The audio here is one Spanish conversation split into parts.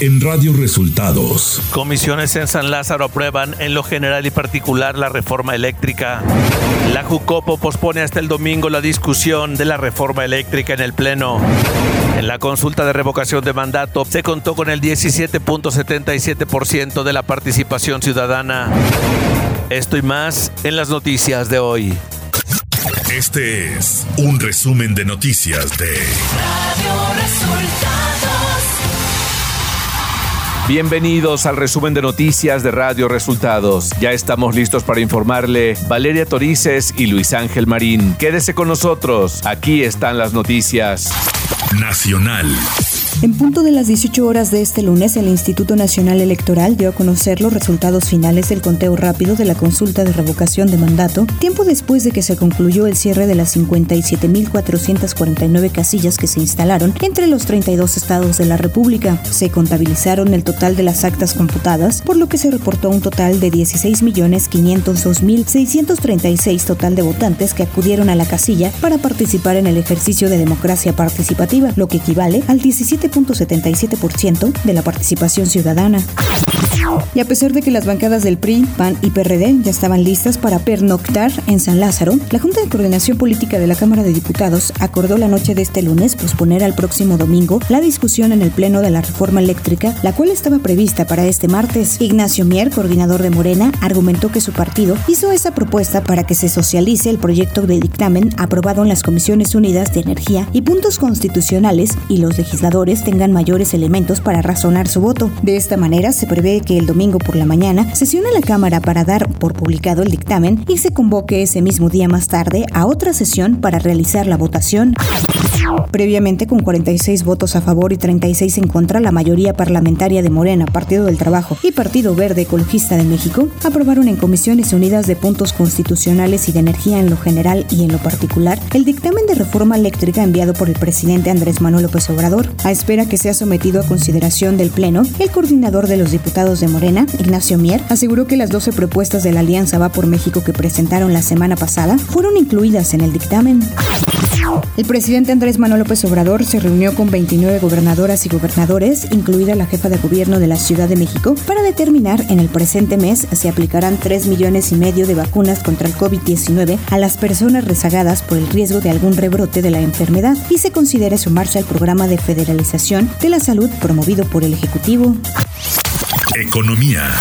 en Radio Resultados. Comisiones en San Lázaro aprueban en lo general y particular la reforma eléctrica. La Jucopo pospone hasta el domingo la discusión de la reforma eléctrica en el Pleno. En la consulta de revocación de mandato se contó con el 17.77% de la participación ciudadana. Esto y más en las noticias de hoy. Este es un resumen de noticias de Radio Resultados. Bienvenidos al resumen de noticias de Radio Resultados. Ya estamos listos para informarle Valeria Torices y Luis Ángel Marín. Quédese con nosotros. Aquí están las noticias. Nacional. En punto de las 18 horas de este lunes, el Instituto Nacional Electoral dio a conocer los resultados finales del conteo rápido de la consulta de revocación de mandato, tiempo después de que se concluyó el cierre de las 57.449 casillas que se instalaron entre los 32 estados de la República. Se contabilizaron el total de las actas computadas, por lo que se reportó un total de 16.502.636 total de votantes que acudieron a la casilla para participar en el ejercicio de democracia participativa, lo que equivale al 17 ciento de la participación ciudadana. Y a pesar de que las bancadas del PRI, PAN y PRD ya estaban listas para pernoctar en San Lázaro, la Junta de Coordinación Política de la Cámara de Diputados acordó la noche de este lunes posponer al próximo domingo la discusión en el Pleno de la reforma eléctrica, la cual estaba prevista para este martes. Ignacio Mier, coordinador de Morena, argumentó que su partido hizo esa propuesta para que se socialice el proyecto de dictamen aprobado en las Comisiones Unidas de Energía y Puntos Constitucionales y los legisladores tengan mayores elementos para razonar su voto. De esta manera se prevé que el domingo por la mañana sesione la Cámara para dar por publicado el dictamen y se convoque ese mismo día más tarde a otra sesión para realizar la votación. Previamente, con 46 votos a favor y 36 en contra, la mayoría parlamentaria de Morena, Partido del Trabajo y Partido Verde Ecologista de México aprobaron en Comisiones Unidas de Puntos Constitucionales y de Energía en lo general y en lo particular el dictamen de reforma eléctrica enviado por el presidente Andrés Manuel López Obrador. A espera que sea sometido a consideración del Pleno, el coordinador de los diputados de Morena, Ignacio Mier, aseguró que las 12 propuestas de la Alianza Va por México que presentaron la semana pasada fueron incluidas en el dictamen. El presidente Andrés Manuel López Obrador se reunió con 29 gobernadoras y gobernadores, incluida la jefa de gobierno de la Ciudad de México, para determinar en el presente mes si aplicarán 3 millones y medio de vacunas contra el COVID-19 a las personas rezagadas por el riesgo de algún rebrote de la enfermedad y se considere sumarse al programa de federalización de la salud promovido por el Ejecutivo. Economía.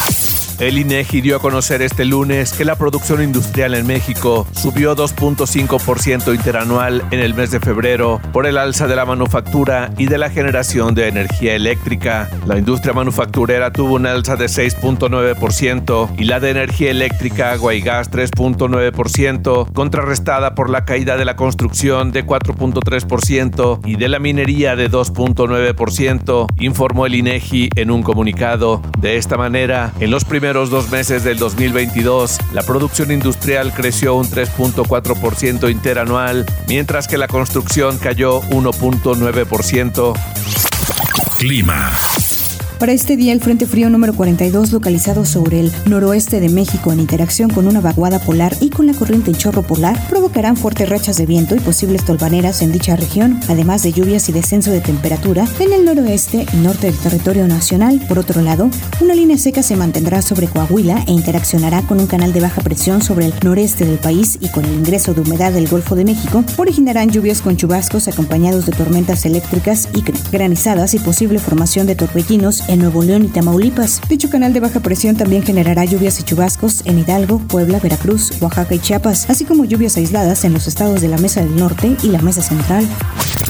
El INEGI dio a conocer este lunes que la producción industrial en México subió 2.5% interanual en el mes de febrero por el alza de la manufactura y de la generación de energía eléctrica. La industria manufacturera tuvo un alza de 6.9% y la de energía eléctrica, agua y gas 3.9%, contrarrestada por la caída de la construcción de 4.3% y de la minería de 2.9%, informó el INEGI en un comunicado. De esta manera, en los primeros primeros dos meses del 2022, la producción industrial creció un 3.4% interanual, mientras que la construcción cayó 1.9%. Clima. Para este día, el Frente Frío número 42, localizado sobre el noroeste de México en interacción con una vaguada polar y con la corriente en chorro polar, provocarán fuertes rachas de viento y posibles tolvaneras en dicha región, además de lluvias y descenso de temperatura en el noroeste y norte del territorio nacional. Por otro lado, una línea seca se mantendrá sobre Coahuila e interaccionará con un canal de baja presión sobre el noreste del país y con el ingreso de humedad del Golfo de México, originarán lluvias con chubascos acompañados de tormentas eléctricas y granizadas y posible formación de torbellinos en Nuevo León y Tamaulipas. Dicho canal de baja presión también generará lluvias y chubascos en Hidalgo, Puebla, Veracruz, Oaxaca y Chiapas, así como lluvias aisladas en los estados de la Mesa del Norte y la Mesa Central.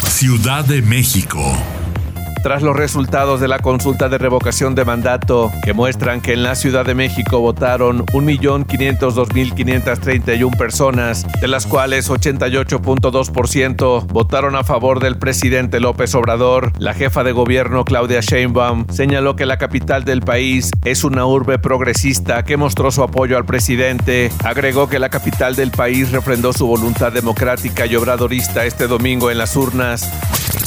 Ciudad de México. Tras los resultados de la consulta de revocación de mandato que muestran que en la Ciudad de México votaron 1.502.531 personas, de las cuales 88.2% votaron a favor del presidente López Obrador, la jefa de gobierno Claudia Sheinbaum señaló que la capital del país es una urbe progresista que mostró su apoyo al presidente. Agregó que la capital del país refrendó su voluntad democrática y obradorista este domingo en las urnas.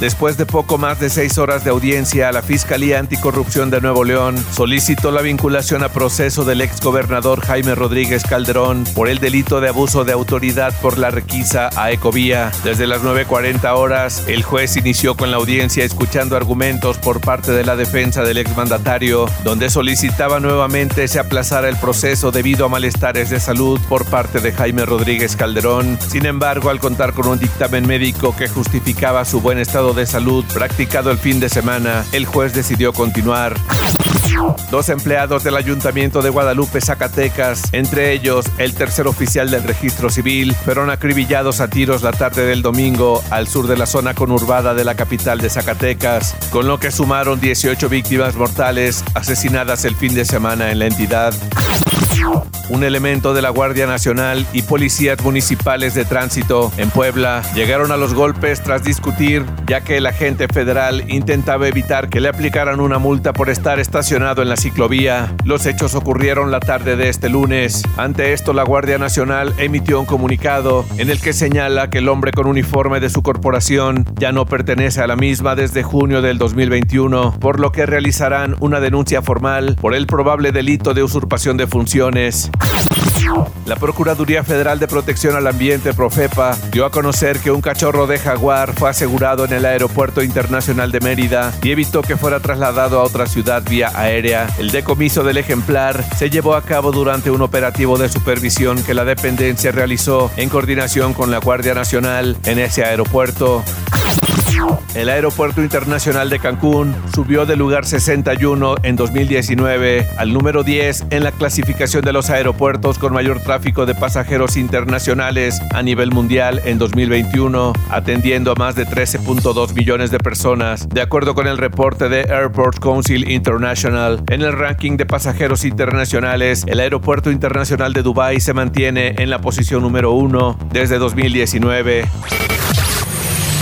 Después de poco más de seis horas de audiencia, la Fiscalía Anticorrupción de Nuevo León solicitó la vinculación a proceso del exgobernador Jaime Rodríguez Calderón por el delito de abuso de autoridad por la requisa a Ecovía. Desde las 9.40 horas, el juez inició con la audiencia escuchando argumentos por parte de la defensa del exmandatario, donde solicitaba nuevamente se aplazara el proceso debido a malestares de salud por parte de Jaime Rodríguez Calderón. Sin embargo, al contar con un dictamen médico que justificaba su buen estado de salud practicado el fin de semana, el juez decidió continuar. Dos empleados del Ayuntamiento de Guadalupe, Zacatecas, entre ellos el tercer oficial del registro civil, fueron acribillados a tiros la tarde del domingo al sur de la zona conurbada de la capital de Zacatecas, con lo que sumaron 18 víctimas mortales asesinadas el fin de semana en la entidad. Un elemento de la Guardia Nacional y policías municipales de tránsito en Puebla llegaron a los golpes tras discutir, ya que el agente federal intentaba evitar que le aplicaran una multa por estar estacionado en la ciclovía. Los hechos ocurrieron la tarde de este lunes. Ante esto, la Guardia Nacional emitió un comunicado en el que señala que el hombre con uniforme de su corporación ya no pertenece a la misma desde junio del 2021, por lo que realizarán una denuncia formal por el probable delito de usurpación de funciones. La Procuraduría Federal de Protección al Ambiente, Profepa, dio a conocer que un cachorro de jaguar fue asegurado en el Aeropuerto Internacional de Mérida y evitó que fuera trasladado a otra ciudad vía aérea. El decomiso del ejemplar se llevó a cabo durante un operativo de supervisión que la dependencia realizó en coordinación con la Guardia Nacional en ese aeropuerto. El Aeropuerto Internacional de Cancún subió del lugar 61 en 2019 al número 10 en la clasificación de los aeropuertos con mayor tráfico de pasajeros internacionales a nivel mundial en 2021, atendiendo a más de 13.2 millones de personas, de acuerdo con el reporte de Airport Council International. En el ranking de pasajeros internacionales, el Aeropuerto Internacional de Dubái se mantiene en la posición número 1 desde 2019.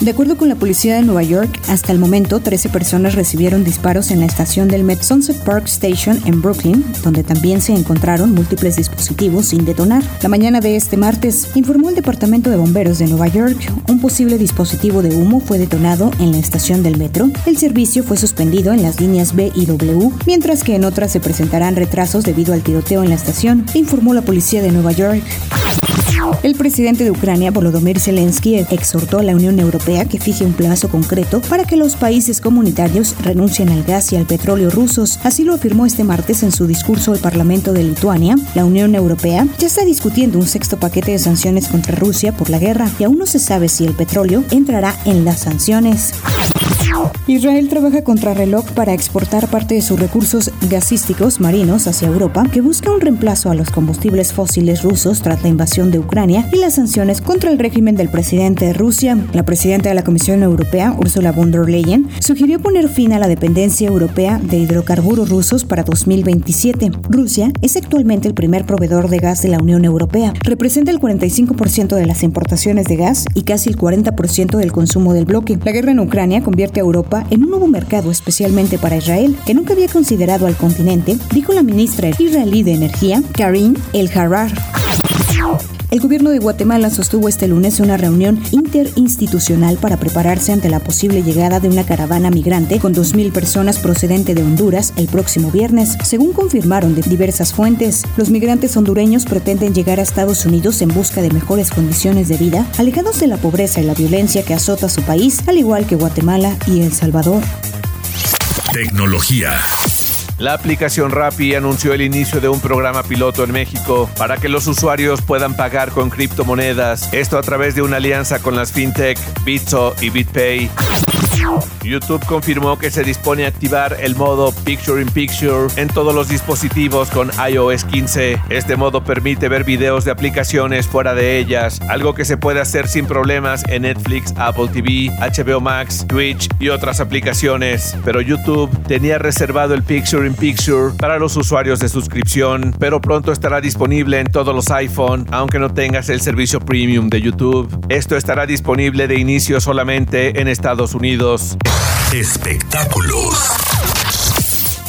De acuerdo con la policía de Nueva York, hasta el momento 13 personas recibieron disparos en la estación del Met Sunset Park Station en Brooklyn, donde también se encontraron múltiples dispositivos sin detonar. La mañana de este martes, informó el Departamento de Bomberos de Nueva York, un posible dispositivo de humo fue detonado en la estación del metro. El servicio fue suspendido en las líneas B y W, mientras que en otras se presentarán retrasos debido al tiroteo en la estación, informó la policía de Nueva York. El presidente de Ucrania, Volodymyr Zelensky, exhortó a la Unión Europea que fije un plazo concreto para que los países comunitarios renuncien al gas y al petróleo rusos. Así lo afirmó este martes en su discurso al Parlamento de Lituania. La Unión Europea ya está discutiendo un sexto paquete de sanciones contra Rusia por la guerra y aún no se sabe si el petróleo entrará en las sanciones. Israel trabaja contra reloj para exportar parte de sus recursos gasísticos marinos hacia Europa, que busca un reemplazo a los combustibles fósiles rusos tras la invasión de Ucrania y las sanciones contra el régimen del presidente de Rusia. La presidenta de la Comisión Europea, Ursula von der Leyen, sugirió poner fin a la dependencia europea de hidrocarburos rusos para 2027. Rusia es actualmente el primer proveedor de gas de la Unión Europea. Representa el 45% de las importaciones de gas y casi el 40% del consumo del bloque. La guerra en Ucrania convierte a Europa en un nuevo mercado especialmente para Israel, que nunca había considerado al continente, dijo la ministra israelí de Energía, Karin El-Harar. El gobierno de Guatemala sostuvo este lunes una reunión interinstitucional para prepararse ante la posible llegada de una caravana migrante con 2.000 personas procedente de Honduras el próximo viernes. Según confirmaron de diversas fuentes, los migrantes hondureños pretenden llegar a Estados Unidos en busca de mejores condiciones de vida, alejados de la pobreza y la violencia que azota su país, al igual que Guatemala y El Salvador. Tecnología. La aplicación Rappi anunció el inicio de un programa piloto en México para que los usuarios puedan pagar con criptomonedas, esto a través de una alianza con las fintech Bitso y BitPay. YouTube confirmó que se dispone a activar el modo Picture in Picture en todos los dispositivos con iOS 15. Este modo permite ver videos de aplicaciones fuera de ellas, algo que se puede hacer sin problemas en Netflix, Apple TV, HBO Max, Twitch y otras aplicaciones. Pero YouTube tenía reservado el Picture in Picture para los usuarios de suscripción, pero pronto estará disponible en todos los iPhone, aunque no tengas el servicio premium de YouTube. Esto estará disponible de inicio solamente en Estados Unidos. Espectáculos.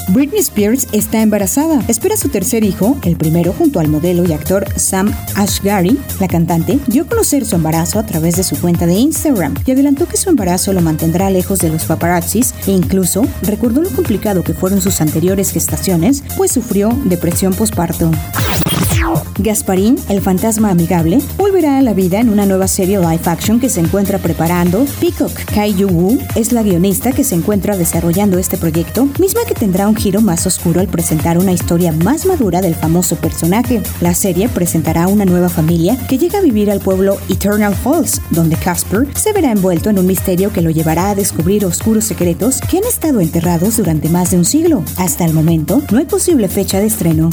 Britney Spears está embarazada. Espera su tercer hijo, el primero junto al modelo y actor Sam Ashgari. La cantante dio a conocer su embarazo a través de su cuenta de Instagram y adelantó que su embarazo lo mantendrá lejos de los paparazzis e incluso recordó lo complicado que fueron sus anteriores gestaciones, pues sufrió depresión posparto. Gasparín, el fantasma amigable, volverá a la vida en una nueva serie live action que se encuentra preparando. Peacock Kai Wu es la guionista que se encuentra desarrollando este proyecto, misma que tendrá un giro más oscuro al presentar una historia más madura del famoso personaje. La serie presentará una nueva familia que llega a vivir al pueblo Eternal Falls, donde Casper se verá envuelto en un misterio que lo llevará a descubrir oscuros secretos que han estado enterrados durante más de un siglo. Hasta el momento, no hay posible fecha de estreno.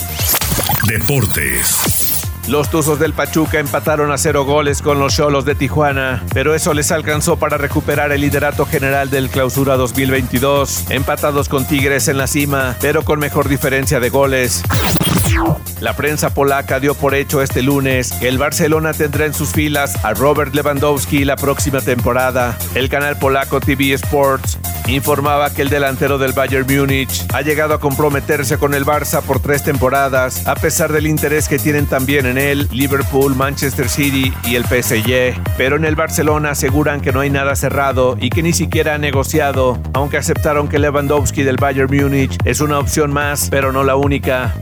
Deportes. Los Tuzos del Pachuca empataron a cero goles con los Cholos de Tijuana, pero eso les alcanzó para recuperar el liderato general del Clausura 2022, empatados con Tigres en la cima, pero con mejor diferencia de goles. La prensa polaca dio por hecho este lunes que el Barcelona tendrá en sus filas a Robert Lewandowski la próxima temporada. El canal polaco TV Sports informaba que el delantero del Bayern Múnich ha llegado a comprometerse con el Barça por tres temporadas, a pesar del interés que tienen también en él Liverpool, Manchester City y el PSG. Pero en el Barcelona aseguran que no hay nada cerrado y que ni siquiera ha negociado, aunque aceptaron que Lewandowski del Bayern Múnich es una opción más, pero no la única.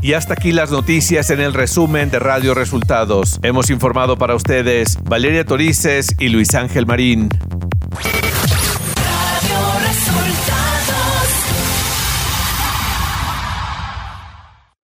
Y hasta aquí las noticias en el resumen de Radio Resultados. Hemos informado para ustedes Valeria Torices y Luis Ángel Marín.